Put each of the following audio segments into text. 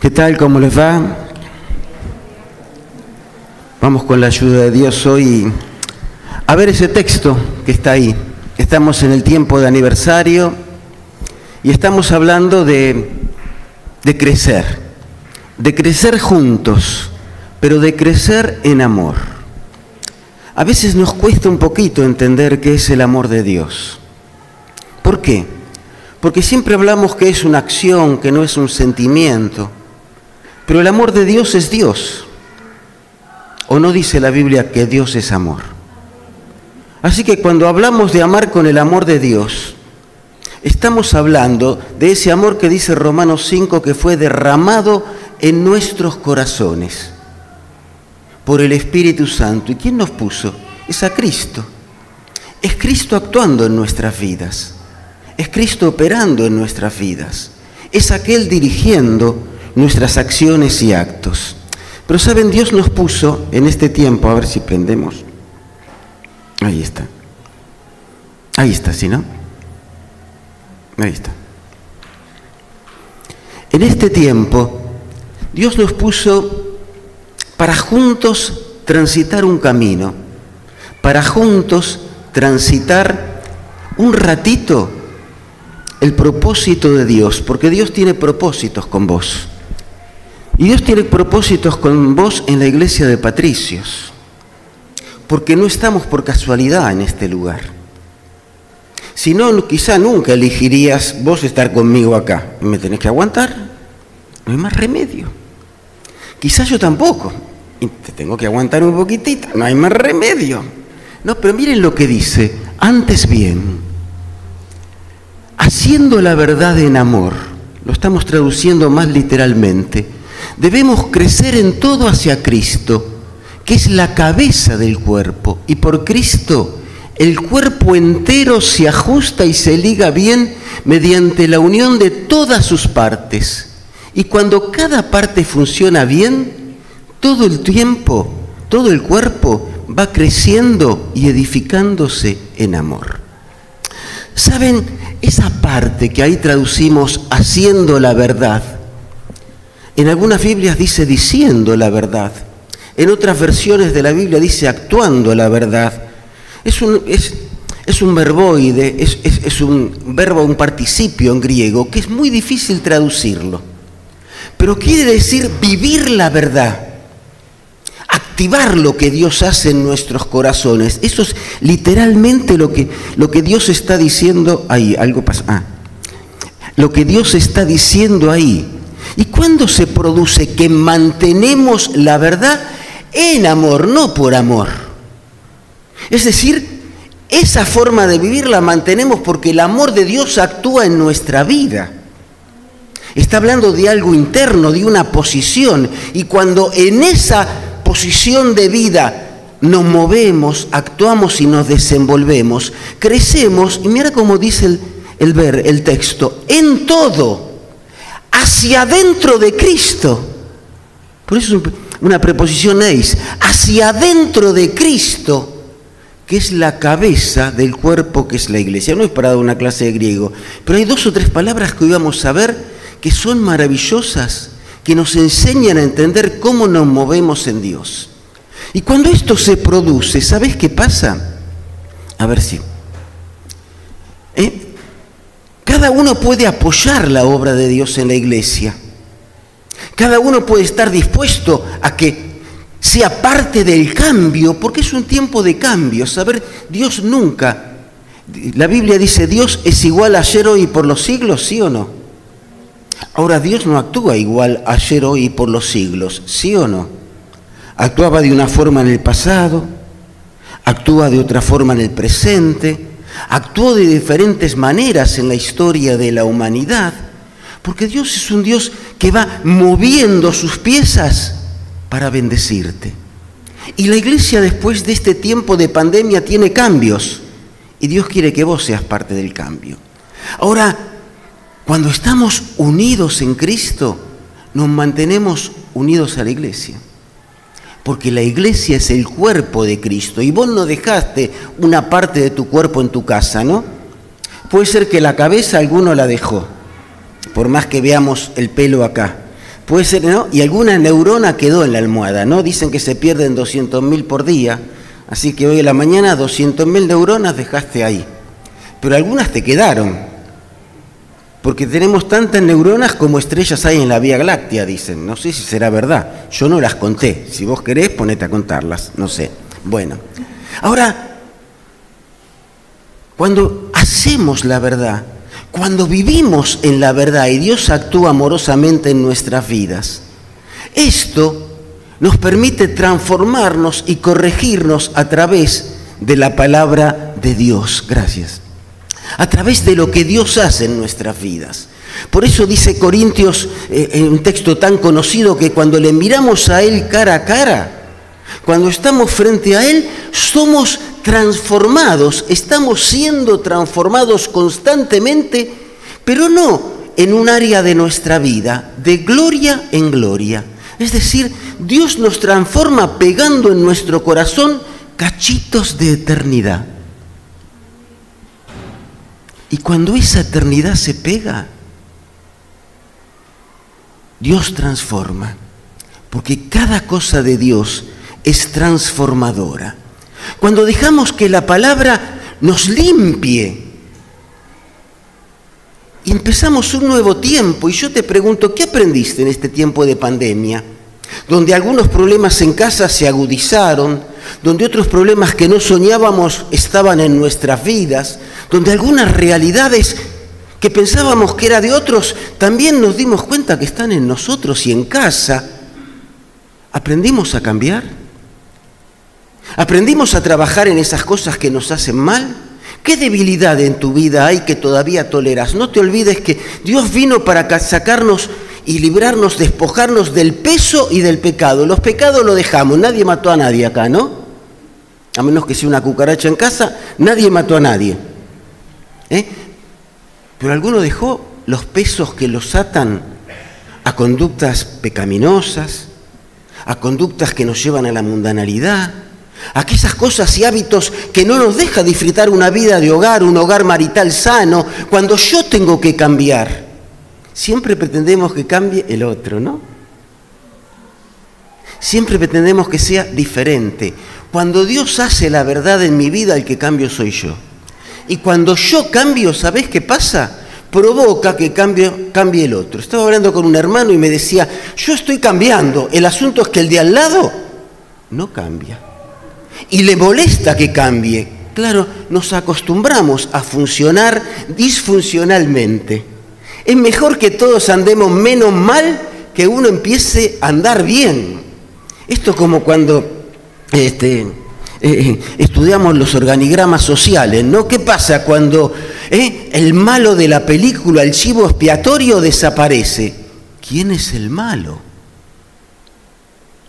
¿Qué tal? ¿Cómo les va? Vamos con la ayuda de Dios hoy a ver ese texto que está ahí. Estamos en el tiempo de aniversario y estamos hablando de, de crecer, de crecer juntos, pero de crecer en amor. A veces nos cuesta un poquito entender qué es el amor de Dios. ¿Por qué? Porque siempre hablamos que es una acción, que no es un sentimiento. Pero el amor de Dios es Dios. ¿O no dice la Biblia que Dios es amor? Así que cuando hablamos de amar con el amor de Dios, estamos hablando de ese amor que dice Romanos 5 que fue derramado en nuestros corazones por el Espíritu Santo. ¿Y quién nos puso? Es a Cristo. Es Cristo actuando en nuestras vidas. Es Cristo operando en nuestras vidas. Es aquel dirigiendo nuestras acciones y actos. Pero saben, Dios nos puso en este tiempo, a ver si prendemos. Ahí está. Ahí está, ¿sí no? Ahí está. En este tiempo, Dios nos puso para juntos transitar un camino, para juntos transitar un ratito el propósito de Dios, porque Dios tiene propósitos con vos. Y Dios tiene propósitos con vos en la iglesia de Patricios, porque no estamos por casualidad en este lugar. Si no, quizá nunca elegirías vos estar conmigo acá. Me tenés que aguantar, no hay más remedio. Quizás yo tampoco, y te tengo que aguantar un poquitito, no hay más remedio. No, pero miren lo que dice, antes bien, haciendo la verdad en amor, lo estamos traduciendo más literalmente, debemos crecer en todo hacia Cristo, que es la cabeza del cuerpo, y por Cristo el cuerpo entero se ajusta y se liga bien mediante la unión de todas sus partes. Y cuando cada parte funciona bien, todo el tiempo, todo el cuerpo va creciendo y edificándose en amor. ¿Saben? Esa parte que ahí traducimos haciendo la verdad, en algunas Biblias dice diciendo la verdad, en otras versiones de la Biblia dice actuando la verdad. Es un, es, es un verboide, es, es, es un verbo, un participio en griego, que es muy difícil traducirlo. Pero quiere decir vivir la verdad activar lo que Dios hace en nuestros corazones. Eso es literalmente lo que, lo que Dios está diciendo ahí. Algo pasa. Ah. Lo que Dios está diciendo ahí. ¿Y cuándo se produce que mantenemos la verdad en amor, no por amor? Es decir, esa forma de vivir la mantenemos porque el amor de Dios actúa en nuestra vida. Está hablando de algo interno, de una posición. Y cuando en esa posición de vida nos movemos, actuamos y nos desenvolvemos, crecemos, y mira cómo dice el, el ver, el texto, en todo, hacia adentro de Cristo. Por eso es una preposición eis, hacia adentro de Cristo, que es la cabeza del cuerpo que es la iglesia. No es para dar una clase de griego, pero hay dos o tres palabras que hoy vamos a ver que son maravillosas que nos enseñan a entender cómo nos movemos en Dios. Y cuando esto se produce, ¿sabes qué pasa? A ver si. ¿eh? Cada uno puede apoyar la obra de Dios en la iglesia. Cada uno puede estar dispuesto a que sea parte del cambio, porque es un tiempo de cambio. Saber, Dios nunca, la Biblia dice, Dios es igual ayer, hoy y por los siglos, ¿sí o no? Ahora Dios no actúa igual ayer, hoy y por los siglos, ¿sí o no? Actuaba de una forma en el pasado, actúa de otra forma en el presente, actuó de diferentes maneras en la historia de la humanidad, porque Dios es un Dios que va moviendo sus piezas para bendecirte. Y la iglesia después de este tiempo de pandemia tiene cambios, y Dios quiere que vos seas parte del cambio. Ahora, cuando estamos unidos en Cristo, nos mantenemos unidos a la iglesia. Porque la iglesia es el cuerpo de Cristo y vos no dejaste una parte de tu cuerpo en tu casa, ¿no? Puede ser que la cabeza alguno la dejó, por más que veamos el pelo acá. Puede ser, ¿no? Y alguna neurona quedó en la almohada, ¿no? Dicen que se pierden 200.000 por día, así que hoy en la mañana 200.000 neuronas dejaste ahí. Pero algunas te quedaron, porque tenemos tantas neuronas como estrellas hay en la Vía Láctea, dicen. No sé si será verdad, yo no las conté. Si vos querés, ponete a contarlas, no sé. Bueno, ahora, cuando hacemos la verdad, cuando vivimos en la verdad y Dios actúa amorosamente en nuestras vidas, esto nos permite transformarnos y corregirnos a través de la palabra de Dios. Gracias. A través de lo que Dios hace en nuestras vidas. Por eso dice Corintios eh, en un texto tan conocido que cuando le miramos a Él cara a cara, cuando estamos frente a Él, somos transformados, estamos siendo transformados constantemente, pero no en un área de nuestra vida, de gloria en gloria. Es decir, Dios nos transforma pegando en nuestro corazón cachitos de eternidad. Y cuando esa eternidad se pega, Dios transforma, porque cada cosa de Dios es transformadora. Cuando dejamos que la palabra nos limpie empezamos un nuevo tiempo, y yo te pregunto, ¿qué aprendiste en este tiempo de pandemia? Donde algunos problemas en casa se agudizaron, donde otros problemas que no soñábamos estaban en nuestras vidas, donde algunas realidades que pensábamos que era de otros, también nos dimos cuenta que están en nosotros y en casa. ¿Aprendimos a cambiar? ¿Aprendimos a trabajar en esas cosas que nos hacen mal? ¿Qué debilidad en tu vida hay que todavía toleras? No te olvides que Dios vino para sacarnos y librarnos, despojarnos del peso y del pecado. Los pecados lo dejamos, nadie mató a nadie acá, ¿no? A menos que sea una cucaracha en casa, nadie mató a nadie. ¿Eh? Pero alguno dejó los pesos que los atan a conductas pecaminosas, a conductas que nos llevan a la mundanalidad, Aquellas cosas y hábitos que no nos deja disfrutar una vida de hogar, un hogar marital sano, cuando yo tengo que cambiar. Siempre pretendemos que cambie el otro, ¿no? Siempre pretendemos que sea diferente. Cuando Dios hace la verdad en mi vida, el que cambio soy yo. Y cuando yo cambio, ¿sabés qué pasa? Provoca que cambie, cambie el otro. Estaba hablando con un hermano y me decía, yo estoy cambiando, el asunto es que el de al lado no cambia y le molesta que cambie. Claro, nos acostumbramos a funcionar disfuncionalmente. Es mejor que todos andemos menos mal que uno empiece a andar bien. Esto es como cuando este, eh, estudiamos los organigramas sociales, ¿no? ¿Qué pasa cuando eh, el malo de la película, el chivo expiatorio, desaparece? ¿Quién es el malo?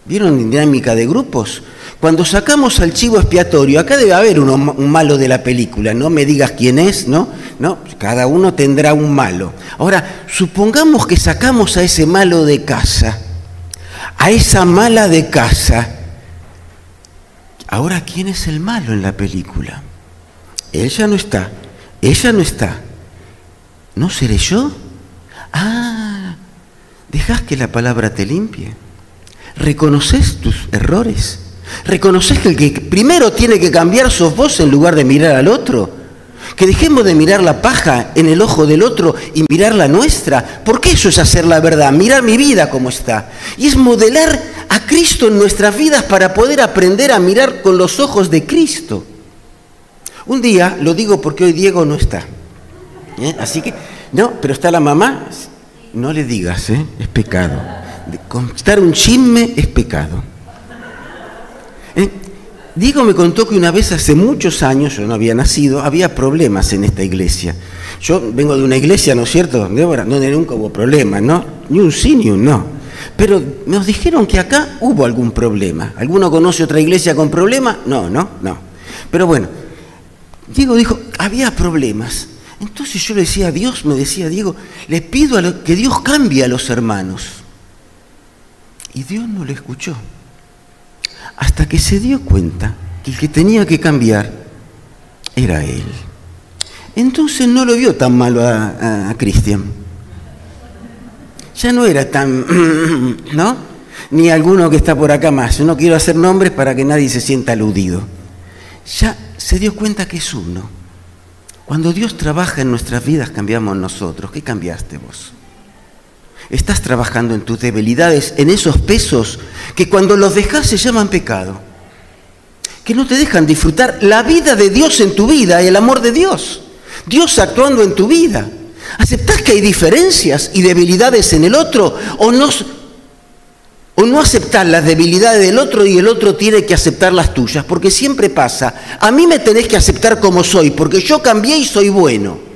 ¿Vieron dinámica de grupos? Cuando sacamos al chivo expiatorio, acá debe haber un malo de la película, no me digas quién es, ¿no? No, cada uno tendrá un malo. Ahora, supongamos que sacamos a ese malo de casa, a esa mala de casa. Ahora, ¿quién es el malo en la película? Ella no está, ella no está. ¿No seré yo? Ah, ¿dejas que la palabra te limpie? ¿Reconoces tus errores? ¿Reconoces que el que primero tiene que cambiar sos vos en lugar de mirar al otro? Que dejemos de mirar la paja en el ojo del otro y mirar la nuestra. Porque eso es hacer la verdad, mirar mi vida como está. Y es modelar a Cristo en nuestras vidas para poder aprender a mirar con los ojos de Cristo. Un día, lo digo porque hoy Diego no está. ¿eh? Así que, no, pero está la mamá. No le digas, ¿eh? es pecado. Contar un chisme es pecado. Diego me contó que una vez hace muchos años, yo no había nacido, había problemas en esta iglesia. Yo vengo de una iglesia, ¿no es cierto, Débora? Donde nunca hubo problemas, ¿no? Ni un sí ni un no. Pero nos dijeron que acá hubo algún problema. ¿Alguno conoce otra iglesia con problemas? No, no, no. Pero bueno, Diego dijo, había problemas. Entonces yo le decía a Dios, me decía Diego, le pido a que Dios cambie a los hermanos. Y Dios no le escuchó hasta que se dio cuenta que el que tenía que cambiar era él. Entonces no lo vio tan malo a, Cristian. ya no era tan, ¿no? Ni alguno que está por acá más. Yo no quiero hacer nombres para que nadie se sienta aludido. Ya se dio cuenta que es uno. Cuando Dios trabaja en nuestras vidas, cambiamos nosotros. ¿Qué cambiaste vos? Estás trabajando en tus debilidades, en esos pesos que cuando los dejas se llaman pecado. Que no te dejan disfrutar la vida de Dios en tu vida y el amor de Dios. Dios actuando en tu vida. ¿Aceptás que hay diferencias y debilidades en el otro o no, o no aceptar las debilidades del otro y el otro tiene que aceptar las tuyas? Porque siempre pasa, a mí me tenés que aceptar como soy, porque yo cambié y soy bueno.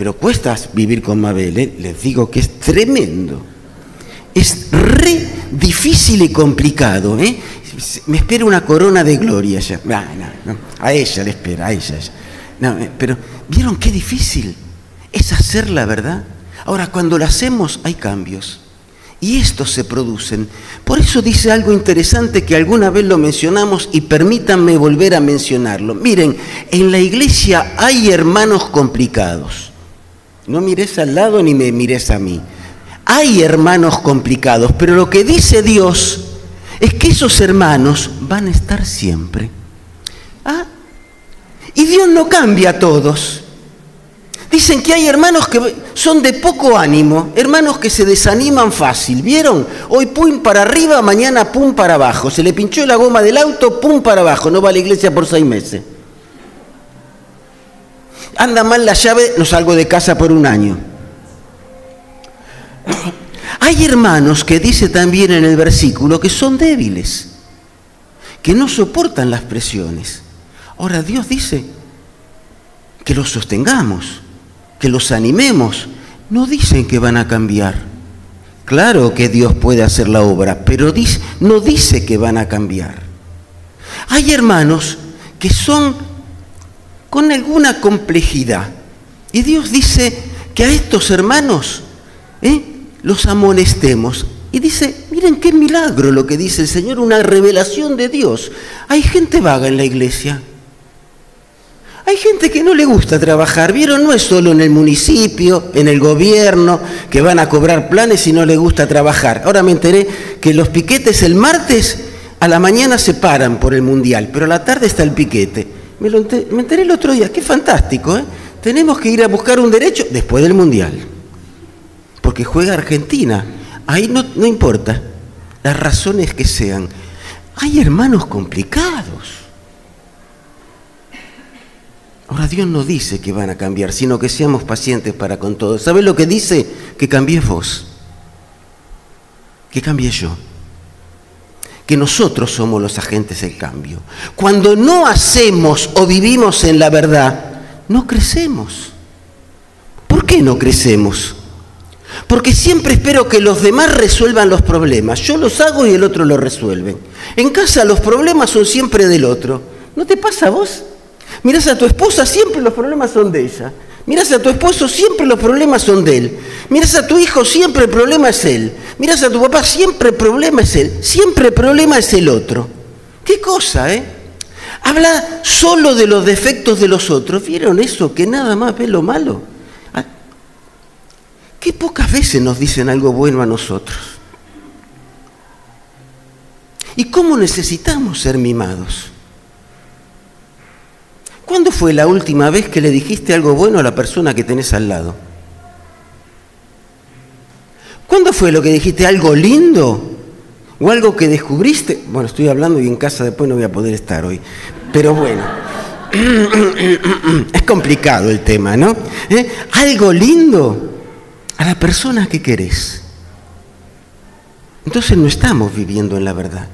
Pero cuesta vivir con Mabel, ¿eh? les digo que es tremendo. Es re difícil y complicado. ¿eh? Me espera una corona de gloria ya. a ella le espera, a ella. Eh, pero ¿vieron qué difícil es hacer la verdad? Ahora, cuando lo hacemos hay cambios. Y estos se producen. Por eso dice algo interesante que alguna vez lo mencionamos y permítanme volver a mencionarlo. Miren, en la iglesia hay hermanos complicados. No mires al lado ni me mires a mí. Hay hermanos complicados, pero lo que dice Dios es que esos hermanos van a estar siempre. ¿Ah? Y Dios no cambia a todos. Dicen que hay hermanos que son de poco ánimo, hermanos que se desaniman fácil. ¿Vieron? Hoy pum para arriba, mañana pum para abajo. Se le pinchó la goma del auto, pum para abajo. No va a la iglesia por seis meses. Anda mal la llave, no salgo de casa por un año. Hay hermanos que dice también en el versículo que son débiles, que no soportan las presiones. Ahora Dios dice que los sostengamos, que los animemos. No dicen que van a cambiar. Claro que Dios puede hacer la obra, pero no dice que van a cambiar. Hay hermanos que son con alguna complejidad. Y Dios dice que a estos hermanos ¿eh? los amonestemos. Y dice, miren qué milagro lo que dice el Señor, una revelación de Dios. Hay gente vaga en la iglesia. Hay gente que no le gusta trabajar, ¿vieron? No es solo en el municipio, en el gobierno, que van a cobrar planes y no le gusta trabajar. Ahora me enteré que los piquetes el martes a la mañana se paran por el mundial, pero a la tarde está el piquete. Me, enteré, el otro día, qué fantástico, ¿eh? Tenemos que ir a buscar un derecho después del mundial, porque juega Argentina. Ahí no, no importa las razones que sean. Hay hermanos complicados. Ahora Dios no dice que van a cambiar, sino que seamos pacientes para con todos. ¿Sabes lo que dice? Que cambies vos, que cambie yo, que nosotros somos los agentes del cambio. Cuando no hacemos o vivimos en la verdad, no crecemos. ¿Por qué no crecemos? Porque siempre espero que los demás resuelvan los problemas. Yo los hago y el otro los resuelve. En casa los problemas son siempre del otro. ¿No te pasa a vos? Miras a tu esposa, siempre los problemas son de ella. Miras a tu esposo, siempre los problemas son de él. Miras a tu hijo, siempre el problema es él. Miras a tu papá, siempre el problema es él. Siempre el problema es el otro. ¿Qué cosa, eh? Habla solo de los defectos de los otros. ¿Vieron eso? Que nada más ve lo malo. Ah, qué pocas veces nos dicen algo bueno a nosotros. ¿Y cómo necesitamos ser mimados? ¿Cuándo fue la última vez que le dijiste algo bueno a la persona que tenés al lado? ¿Cuándo fue lo que dijiste algo lindo? ¿O algo que descubriste? Bueno, estoy hablando y en casa después no voy a poder estar hoy. Pero bueno, es complicado el tema, ¿no? ¿Eh? Algo lindo a la persona que querés. Entonces no estamos viviendo en la verdad.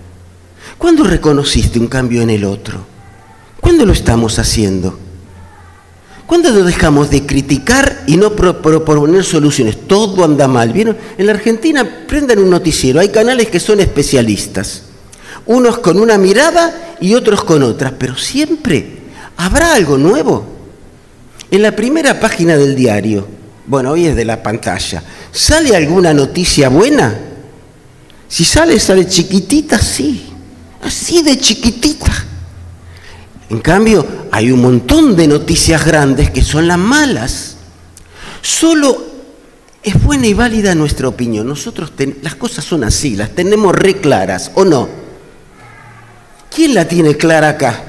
¿Cuándo reconociste un cambio en el otro? ¿Cuándo lo estamos haciendo? ¿Cuándo lo dejamos de criticar y no proponer soluciones? Todo anda mal. ¿Vieron? En la Argentina prendan un noticiero. Hay canales que son especialistas. Unos con una mirada y otros con otras. Pero siempre habrá algo nuevo. En la primera página del diario, bueno, hoy es de la pantalla, ¿sale alguna noticia buena? Si sale, sale chiquitita, sí. Así de chiquitita. En cambio, hay un montón de noticias grandes que son las malas. Solo es buena y válida nuestra opinión. Nosotros las cosas son así, las tenemos re claras, ¿o no? ¿Quién la tiene clara acá?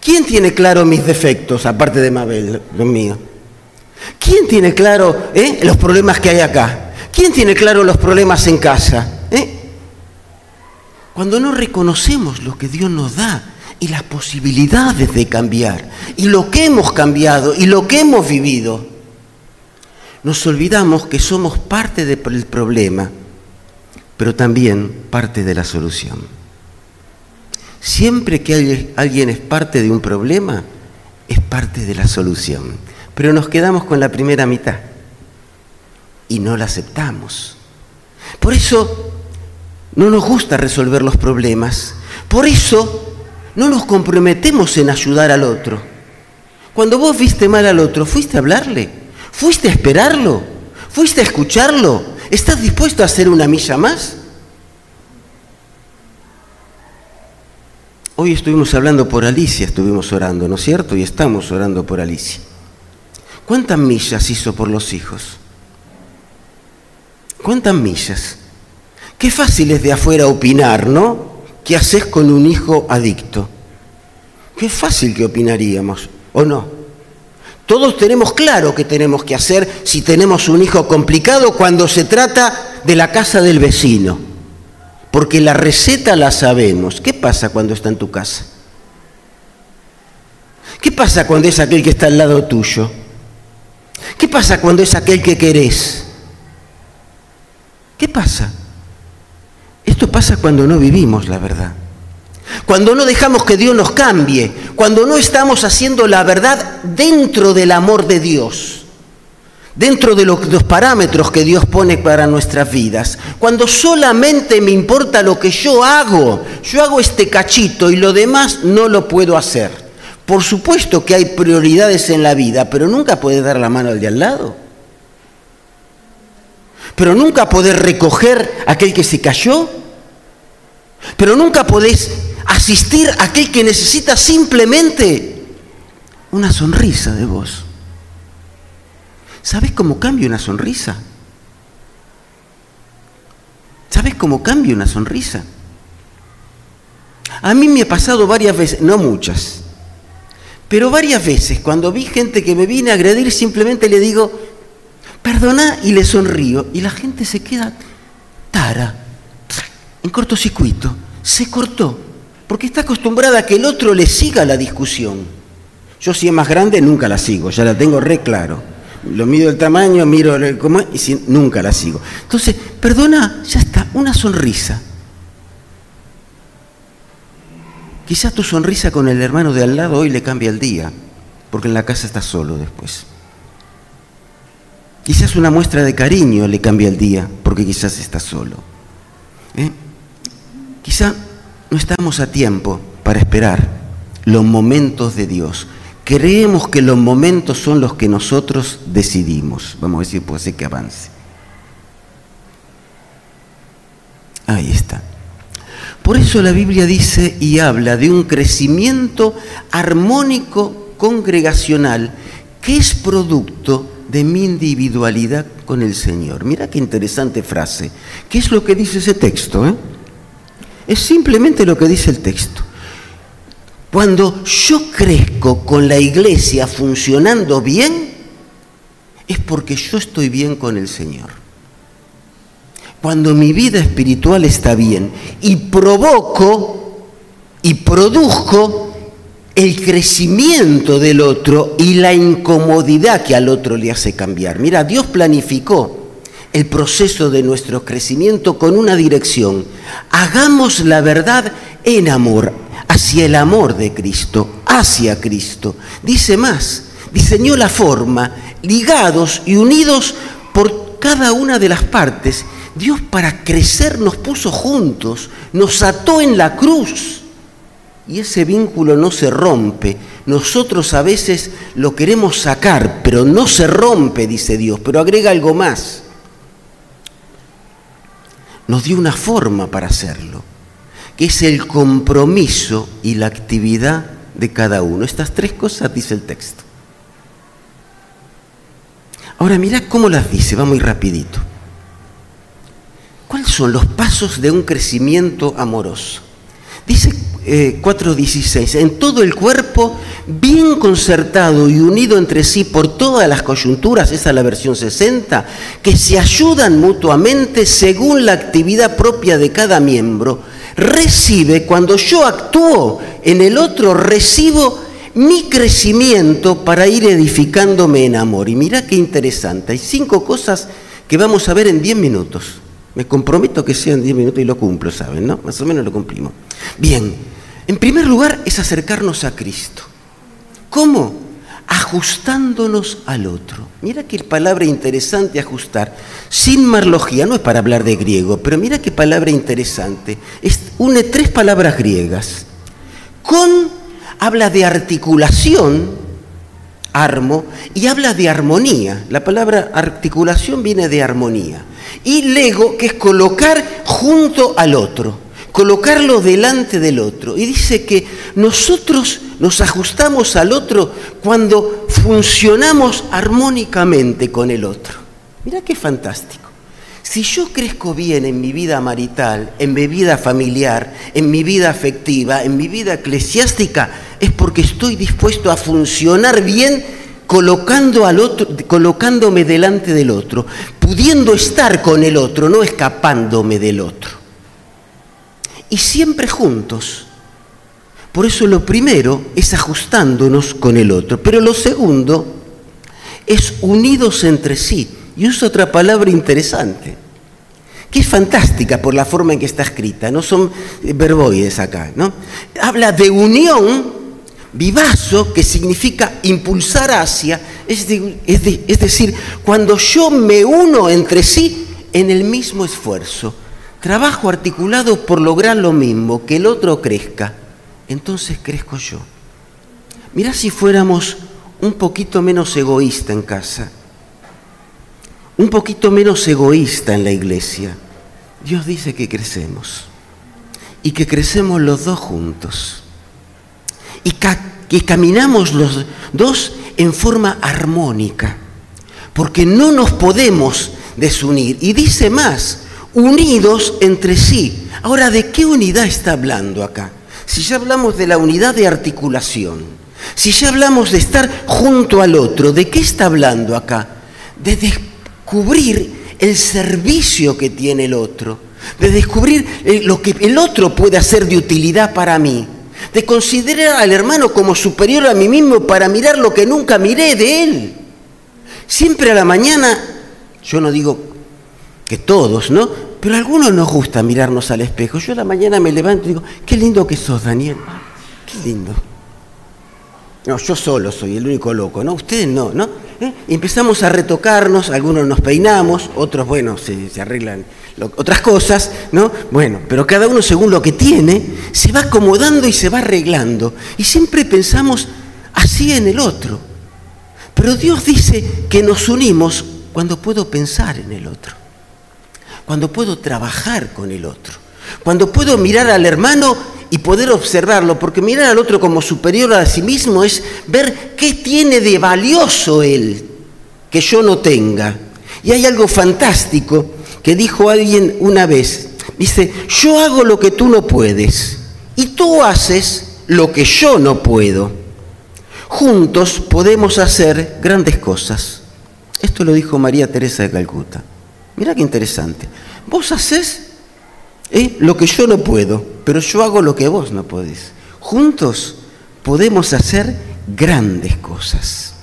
¿Quién tiene claro mis defectos, aparte de Mabel, los míos? ¿Quién tiene claro eh, los problemas que hay acá? ¿Quién tiene claro los problemas en casa? Eh? Cuando no reconocemos lo que Dios nos da y las posibilidades de cambiar, y lo que hemos cambiado y lo que hemos vivido, nos olvidamos que somos parte del problema, pero también parte de la solución. Siempre que alguien es parte de un problema, es parte de la solución. Pero nos quedamos con la primera mitad y no la aceptamos. Por eso no nos gusta resolver los problemas. Por eso no nos comprometemos en ayudar al otro. Cuando vos viste mal al otro, ¿fuiste a hablarle? ¿Fuiste a esperarlo? ¿Fuiste a escucharlo? ¿Estás dispuesto a hacer una milla más? Hoy estuvimos hablando por Alicia, estuvimos orando, ¿no es cierto? Y estamos orando por Alicia. ¿Cuántas millas hizo por los hijos? ¿Cuántas millas? Qué fácil es de afuera opinar, ¿no? ¿Qué haces con un hijo adicto? Qué fácil que opinaríamos, ¿o no? Todos tenemos claro qué tenemos que hacer si tenemos un hijo complicado cuando se trata de la casa del vecino. Porque la receta la sabemos. ¿Qué pasa cuando está en tu casa? ¿Qué pasa cuando es aquel que está al lado tuyo? ¿Qué pasa cuando es aquel que querés? ¿Qué pasa? Esto pasa cuando no vivimos la verdad. Cuando no dejamos que Dios nos cambie. Cuando no estamos haciendo la verdad dentro del amor de Dios. Dentro de los, parámetros que Dios pone para nuestras vidas. Cuando solamente me importa lo que yo hago. Yo hago este cachito y lo demás no lo puedo hacer. Por supuesto que hay prioridades en la vida, pero nunca puedes dar la mano al de al lado. Pero nunca podés recoger a aquel que se cayó. Pero nunca podés asistir a aquel que necesita simplemente una sonrisa de vos. ¿Sabes cómo cambia una sonrisa? ¿Sabes cómo cambia una sonrisa? A mí me ha pasado varias veces, no muchas, pero varias veces, cuando vi gente que me viene a agredir, simplemente le digo, perdona y le sonrío. Y la gente se queda tara, en cortocircuito. Se cortó, porque está acostumbrada a que el otro le siga la discusión. Yo si es más grande nunca la sigo, ya la tengo re claro. Lo mido el tamaño, miro cómo y si, nunca la sigo. Entonces, perdona, ya está, una sonrisa. Quizás tu sonrisa con el hermano de al lado hoy le cambia el día, porque en la casa estás solo después. Quizás una muestra de cariño le cambia el día, porque quizás estás solo. ¿Eh? Quizá no estamos a tiempo para esperar los momentos de Dios. Creemos que los momentos son los que nosotros decidimos. Vamos a decir, puede ser que avance. Ahí está. Por eso la Biblia dice y habla de un crecimiento armónico congregacional que es producto de mi individualidad con el Señor. Mira qué interesante frase. ¿Qué es lo que dice ese texto? Eh? Es simplemente lo que dice el texto. Cuando yo crezco con la iglesia funcionando bien, es porque yo estoy bien con el Señor cuando mi vida espiritual está bien y provoco y produzco el crecimiento del otro y la incomodidad que al otro le hace cambiar. Mira, Dios planificó el proceso de nuestro crecimiento con una dirección. Hagamos la verdad en amor, hacia el amor de Cristo, hacia Cristo. Dice más, diseñó la forma, ligados y unidos por cada una de las partes Dios para crecer nos puso juntos, nos ató en la cruz. Y ese vínculo no se rompe. Nosotros a veces lo queremos sacar, pero no se rompe, dice Dios, pero agrega algo más. Nos dio una forma para hacerlo, que es el compromiso y la actividad de cada uno. Estas tres cosas dice el texto. Ahora mirá cómo las dice, va muy rapidito. ¿Cuáles son los pasos de un crecimiento amoroso? Dice 4.16, eh, en todo el cuerpo, bien concertado y unido entre sí por todas las coyunturas, esa es la versión 60, que se ayudan mutuamente según la actividad propia de cada miembro, recibe, cuando yo actúo en el otro, recibo mi crecimiento para ir edificándome en amor. Y mira qué interesante, hay cinco cosas que vamos a ver en 10 minutos. Me comprometo que sean 10 minutos y lo cumplo, ¿saben? ¿No? Más o menos lo cumplimos. Bien, en primer lugar es acercarnos a Cristo. ¿Cómo? Ajustándonos al otro. Mira qué palabra interesante ajustar. Sin marlogía, no es para hablar de griego, pero mira qué palabra interesante. une tres palabras griegas. Con habla de articulación, armo, y habla de armonía. La palabra articulación viene de armonía. Y lego, que es colocar junto al otro colocarlo delante del otro. Y dice que nosotros nos ajustamos al otro cuando funcionamos armónicamente con el otro. Mira qué fantástico. Si yo crezco bien en mi vida marital, en mi vida familiar, en mi vida afectiva, en mi vida eclesiástica, es porque estoy dispuesto a funcionar bien colocando al otro, colocándome delante del otro, pudiendo estar con el otro, no escapándome del otro y siempre juntos. Por eso lo primero es ajustándonos con el otro, pero lo segundo es unidos entre sí. Y uso otra palabra interesante, que es fantástica por la forma en que está escrita, no son verboides acá, ¿no? Habla de unión vivazo, que significa impulsar hacia, es, es decir, cuando yo me uno entre sí en el mismo esfuerzo trabajo articulado por lograr lo mismo, que el otro crezca, entonces crezco yo. Mirá si fuéramos un poquito menos egoísta en casa, un poquito menos egoísta en la iglesia. Dios dice que crecemos y que crecemos los dos juntos y que caminamos los dos en forma armónica, porque no nos podemos desunir. Y dice más, unidos entre sí. Ahora, ¿de qué unidad está hablando acá? Si ya hablamos de la unidad de articulación, si ya hablamos de estar junto al otro, ¿de qué está hablando acá? De descubrir el servicio que tiene el otro, de descubrir eh, lo que el otro puede hacer de utilidad para mí, de considerar al hermano como superior a mí mismo para mirar lo que nunca miré de él. Siempre a la mañana, yo no digo que todos, ¿no? Pero a algunos nos gusta mirarnos al espejo. Yo la mañana me levanto y digo, qué lindo que sos, Daniel. Qué lindo. No, yo solo soy el único loco, ¿no? Ustedes no, ¿no? ¿Eh? Empezamos a retocarnos, algunos nos peinamos, otros, bueno, se, arreglan otras cosas, ¿no? Bueno, pero cada uno según lo que tiene, se va acomodando y se va arreglando. Y siempre pensamos así en el otro. Pero Dios dice que nos unimos cuando puedo pensar en el otro cuando puedo trabajar con el otro, cuando puedo mirar al hermano y poder observarlo, porque mirar al otro como superior a sí mismo es ver qué tiene de valioso él que yo no tenga. Y hay algo fantástico que dijo alguien una vez. Dice, yo hago lo que tú no puedes y tú haces lo que yo no puedo. Juntos podemos hacer grandes cosas. Esto lo dijo María Teresa de Calcuta. Mira qué interesante. Vos haces ¿eh? lo que yo no puedo, pero yo hago lo que vos no podés. Juntos podemos hacer grandes cosas.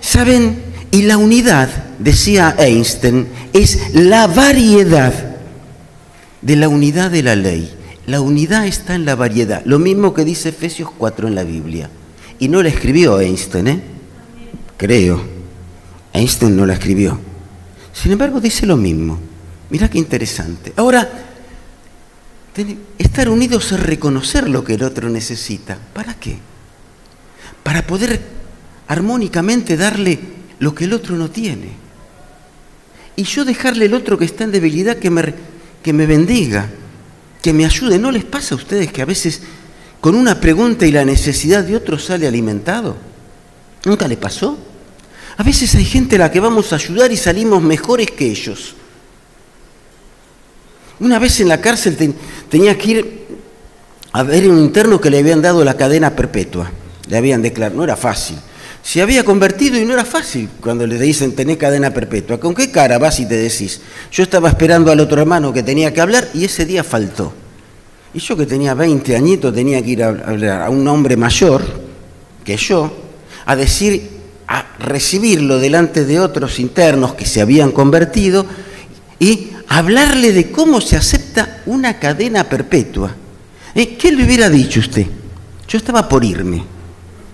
¿Saben? Y la unidad, decía Einstein, es la variedad de la unidad de la ley. La unidad está en la variedad, lo mismo que dice Efesios 4 en la Biblia. Y no la escribió Einstein, ¿eh? Creo. Einstein no la escribió. Sin embargo, dice lo mismo. Mira qué interesante. Ahora, estar unidos es reconocer lo que el otro necesita. ¿Para qué? Para poder armónicamente darle lo que el otro no tiene. Y yo dejarle al otro que está en debilidad que me, que me bendiga, que me ayude. ¿No les pasa a ustedes que a veces con una pregunta y la necesidad de otro sale alimentado? ¿Nunca le pasó? A veces hay gente a la que vamos a ayudar y salimos mejores que ellos. Una vez en la cárcel tenía que ir a ver un interno que le habían dado la cadena perpetua. Le habían declarado, no era fácil. Se había convertido y no era fácil cuando le dicen tenés cadena perpetua. ¿Con qué cara vas y te decís? Yo estaba esperando al otro hermano que tenía que hablar y ese día faltó. Y yo que tenía 20 añitos tenía que ir a hablar a un hombre mayor que yo, a decir, a recibirlo delante de otros internos que se habían convertido y hablarle de cómo se acepta una cadena perpetua. ¿Eh? ¿Qué le hubiera dicho usted? Yo estaba por irme.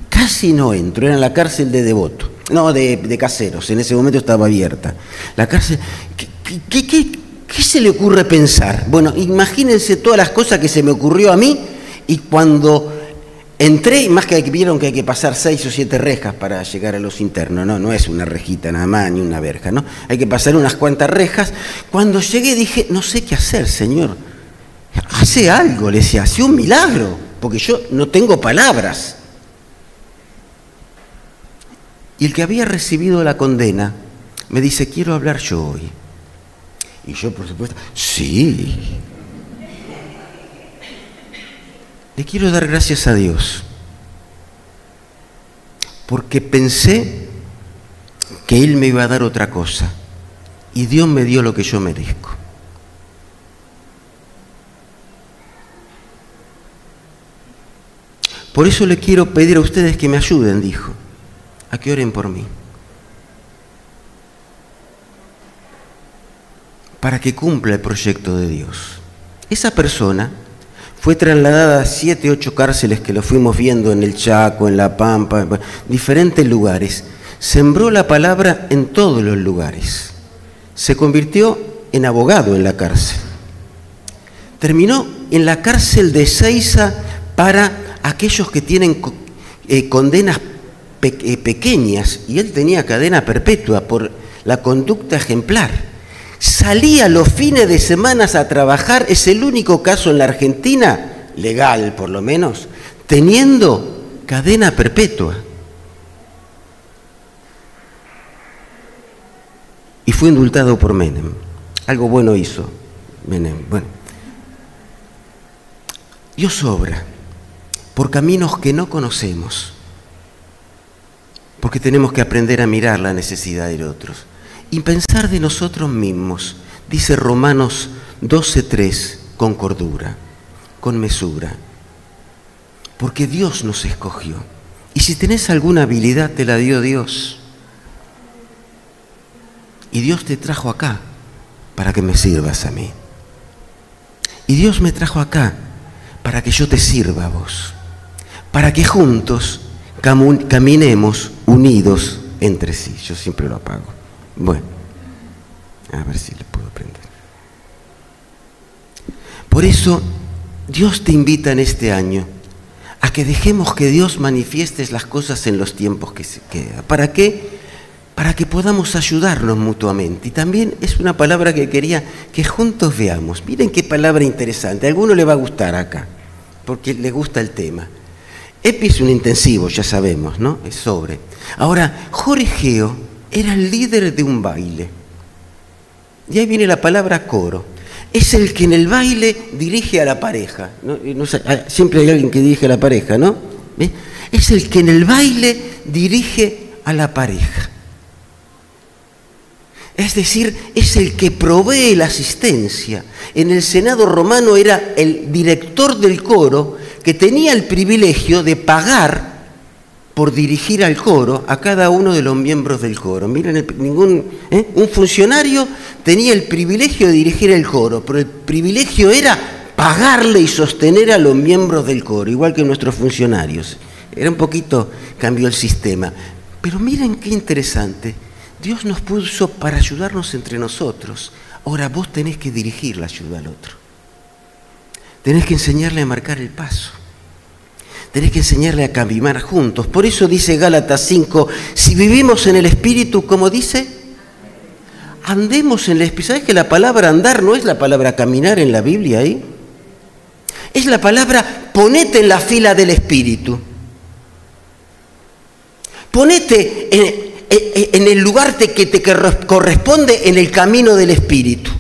Casi no entro, era en la cárcel de devoto. No, de, caseros, en ese momento estaba abierta. La cárcel. ¿Qué, qué, ¿Qué se le ocurre pensar? Bueno, imagínense todas las cosas que se me ocurrió a mí y cuando entré, más que vieron que hay que pasar seis o siete rejas para llegar a los internos, no, no es una rejita nada más ni una verja, ¿no? Hay que pasar unas cuantas rejas. Cuando llegué dije, no sé qué hacer, Señor. Hace algo, le decía, hace un milagro, porque yo no tengo palabras. Y el que había recibido la condena me dice, quiero hablar yo hoy. Y yo, por supuesto, sí. Quiero dar gracias a Dios, porque pensé que Él me iba a dar otra cosa, y Dios me dio lo que yo merezco. Por eso le quiero pedir a ustedes que me ayuden, dijo, a que oren por mí. para que cumpla el proyecto de Dios. Esa persona fue trasladada a siete, ocho cárceles que lo fuimos viendo en el Chaco, en La Pampa, en diferentes lugares. Sembró la palabra en todos los lugares. Se convirtió en abogado en la cárcel. Terminó en la cárcel de Seiza para aquellos que tienen eh, condenas eh, pequeñas y él tenía cadena perpetua por la conducta ejemplar salía los fines de semana a trabajar, es el único caso en la Argentina, legal por lo menos, teniendo cadena perpetua. Y fue indultado por Menem. Algo bueno hizo Menem. Bueno. Dios obra por caminos que no conocemos, porque tenemos que aprender a mirar la necesidad de otros y pensar de nosotros mismos, dice Romanos 12.3, con cordura, con mesura, porque Dios nos escogió. Y si tenés alguna habilidad, te la dio Dios. Y Dios te trajo acá para que me sirvas a mí. Y Dios me trajo acá para que yo te sirva a vos. Para que juntos caminemos unidos entre sí. Yo siempre lo apago. Bueno, a ver si le puedo aprender. Por eso, Dios te invita en este año a que dejemos que Dios manifieste las cosas en los tiempos que se queda. ¿Para qué? Para que podamos ayudarnos mutuamente. Y también es una palabra que quería que juntos veamos. Miren qué palabra interesante. A alguno le va a gustar acá, porque le gusta el tema. Epi es un intensivo, ya sabemos, ¿no? Es sobre. Ahora, Jorgeo era el líder de un baile. Y ahí viene la palabra coro. Es el que en el baile dirige a la pareja. Ah, siempre hay alguien que dirige a la pareja, ¿no? Es el que en el baile dirige a la pareja. Es decir, es el que provee la asistencia. En el Senado romano era el director del coro que tenía el privilegio de pagar por dirigir al coro a cada uno de los miembros del coro. Miren, ningún, ¿eh? un funcionario tenía el privilegio de dirigir el coro, pero el privilegio era pagarle y sostener a los miembros del coro, igual que nuestros funcionarios. Era un poquito, cambió el sistema. Pero miren qué interesante, Dios nos puso para ayudarnos entre nosotros. Ahora vos tenés que dirigir la ayuda al otro. Tenés que enseñarle a marcar el paso tenés que enseñarle a caminar juntos. Por eso dice Gálatas 5, si vivimos en el Espíritu, ¿cómo dice? Andemos en el Espíritu. ¿Sabes que la palabra andar no es la palabra caminar en la Biblia ahí? Es la palabra ponete en la fila del Espíritu. Ponete en el lugar que te corresponde en el camino del Espíritu.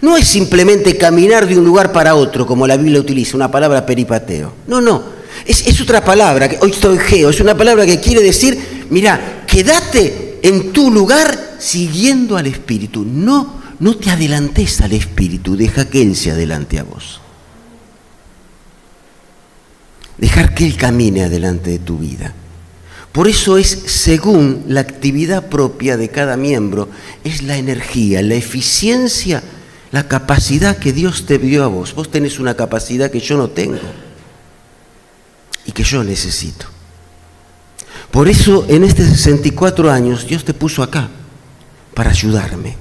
No es simplemente caminar de un lugar para otro, como la Biblia utiliza, una palabra peripateo. No, no. Es, otra palabra, hoy estoy geo, es una palabra que quiere decir, mira, quédate en tu lugar siguiendo al Espíritu. No, no te adelantes al Espíritu, deja que Él se adelante a vos. Dejar que Él camine adelante de tu vida. Por eso es según la actividad propia de cada miembro, es la energía, la eficiencia la capacidad que Dios te dio a vos. Vos tenés una capacidad que yo no tengo y que yo necesito. Por eso en estos 64 años Dios te puso acá para ayudarme.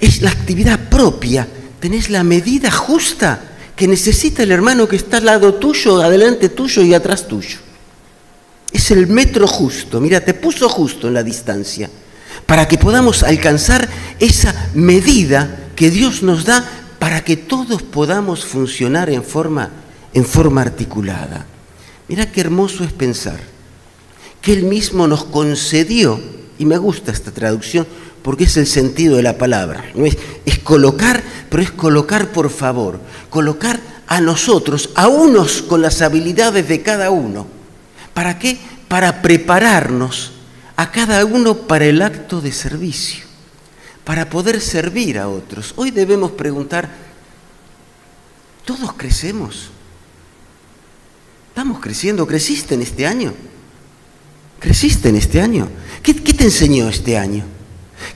Es la actividad propia, tenés la medida justa que necesita el hermano que está al lado tuyo, adelante tuyo y atrás tuyo. Es el metro justo, mira, te puso justo en la distancia, para que podamos alcanzar esa medida que Dios nos da para que todos podamos funcionar en forma, en forma articulada. Mira qué hermoso es pensar que Él mismo nos concedió, y me gusta esta traducción porque es el sentido de la palabra, ¿no? es, es colocar, pero es colocar por favor, colocar a nosotros, a unos con las habilidades de cada uno. ¿Para qué? Para prepararnos a cada uno para el acto de servicio para poder servir a otros. Hoy debemos preguntar, ¿todos crecemos? ¿Estamos creciendo? ¿Creciste en este año? ¿Creciste en este año? ¿Qué, te enseñó este año?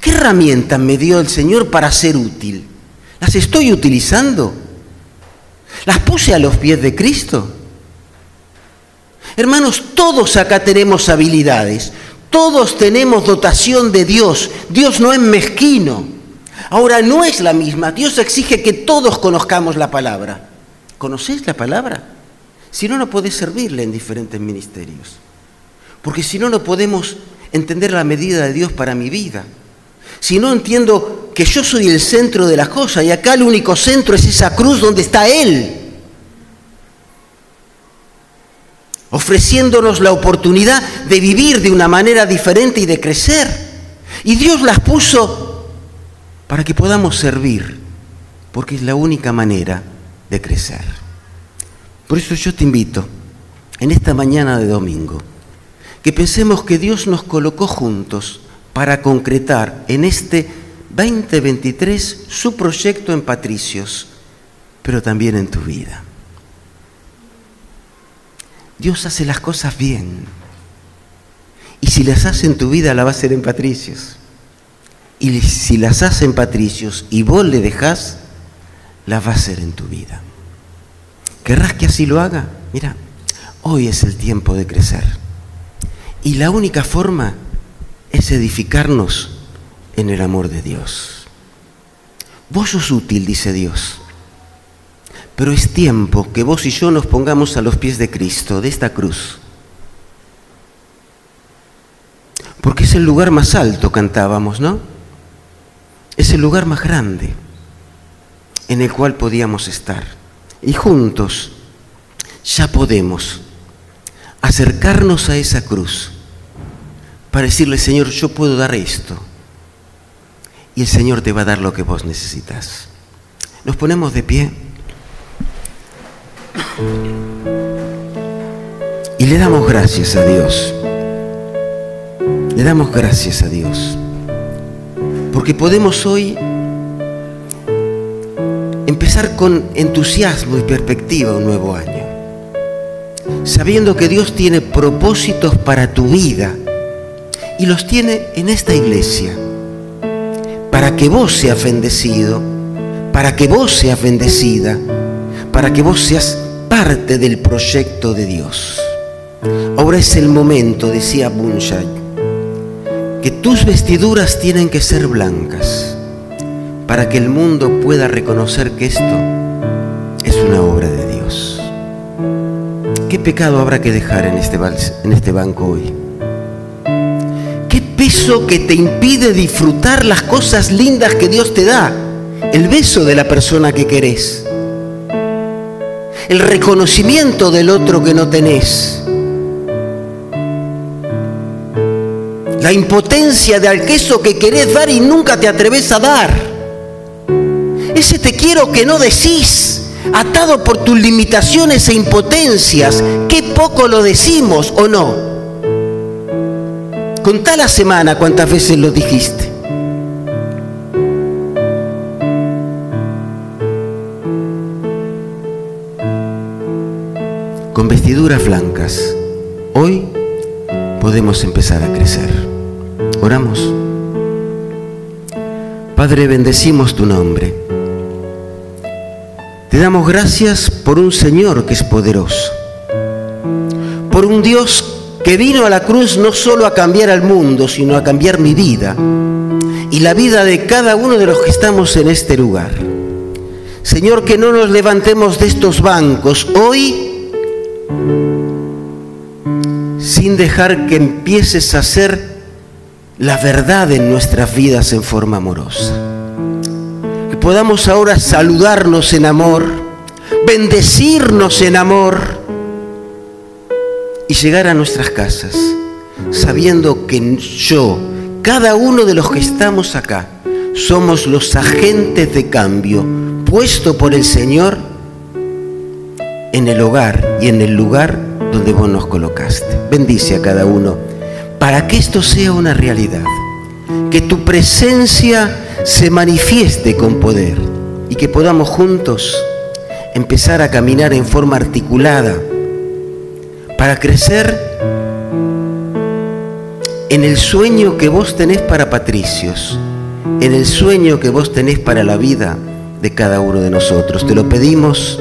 ¿Qué herramientas me dio el Señor para ser útil? ¿Las estoy utilizando? ¿Las puse a los pies de Cristo? Hermanos, todos acá tenemos habilidades, todos tenemos dotación de Dios. Dios no es mezquino. Ahora no es la misma. Dios exige que todos conozcamos la palabra. ¿Conocéis la palabra? Si no, no podés servirle en diferentes ministerios. Porque si no, no podemos entender la medida de Dios para mi vida. Si no entiendo que yo soy el centro de las cosas y acá el único centro es esa cruz donde está Él. ofreciéndonos la oportunidad de vivir de una manera diferente y de crecer. Y Dios las puso para que podamos servir, porque es la única manera de crecer. Por eso yo te invito, en esta mañana de domingo, que pensemos que Dios nos colocó juntos para concretar en este 2023 su proyecto en Patricios, pero también en tu vida. Dios hace las cosas bien. Y si las hace en tu vida, la va a hacer en Patricios. Y si las hace en Patricios y vos le dejás, las va a hacer en tu vida. ¿Querrás que así lo haga? Mira, hoy es el tiempo de crecer. Y la única forma es edificarnos en el amor de Dios. Vos sos útil, dice Dios. Pero es tiempo que vos y yo nos pongamos a los pies de Cristo, de esta cruz. Porque es el lugar más alto, cantábamos, ¿no? Es el lugar más grande en el cual podíamos estar. Y juntos ya podemos acercarnos a esa cruz para decirle, Señor, yo puedo dar esto. Y el Señor te va a dar lo que vos necesitas. Nos ponemos de pie. Y le damos gracias a Dios. Le damos gracias a Dios. Porque podemos hoy empezar con entusiasmo y perspectiva un nuevo año. Sabiendo que Dios tiene propósitos para tu vida y los tiene en esta iglesia. Para que vos seas bendecido, para que vos seas bendecida, para que vos seas parte del proyecto de Dios. Ahora es el momento, decía Bunshai, que tus vestiduras tienen que ser blancas para que el mundo pueda reconocer que esto es una obra de Dios. ¿Qué pecado habrá que dejar en este, en este banco hoy? ¿Qué peso que te impide disfrutar las cosas lindas que Dios te da? El beso de la persona que querés el reconocimiento del otro que no tenés, La impotencia de aquello que querés dar y nunca te atreves a dar. Ese te quiero que no decís, atado por tus limitaciones e impotencias. Qué poco lo decimos o no. Contá la semana cuántas veces lo dijiste. Con vestiduras blancas, hoy podemos empezar a crecer. Oramos. Padre, bendecimos tu nombre. Te damos gracias por un Señor que es poderoso, por un Dios que vino a la cruz no solo a cambiar al mundo, sino a cambiar mi vida y la vida de cada uno de los que estamos en este lugar. Señor, que no nos levantemos de estos bancos hoy sin dejar que empieces a hacer la verdad en nuestras vidas en forma amorosa. Podamos ahora saludarnos en amor, bendecirnos en amor y llegar a nuestras casas sabiendo que yo, cada uno de los que estamos acá, somos los agentes de cambio puesto por el Señor en el hogar y en el lugar donde vos nos colocaste. Bendice a cada uno para que esto sea una realidad. Que tu presencia se manifieste con poder y que podamos juntos empezar a caminar en forma articulada para crecer en el sueño que vos tenés para Patricios, en el sueño que vos tenés para la vida de cada uno de nosotros. Te lo pedimos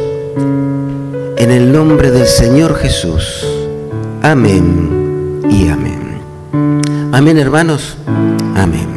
en el nombre del Señor Jesús. Amén y amén. Amén, hermanos. Amén.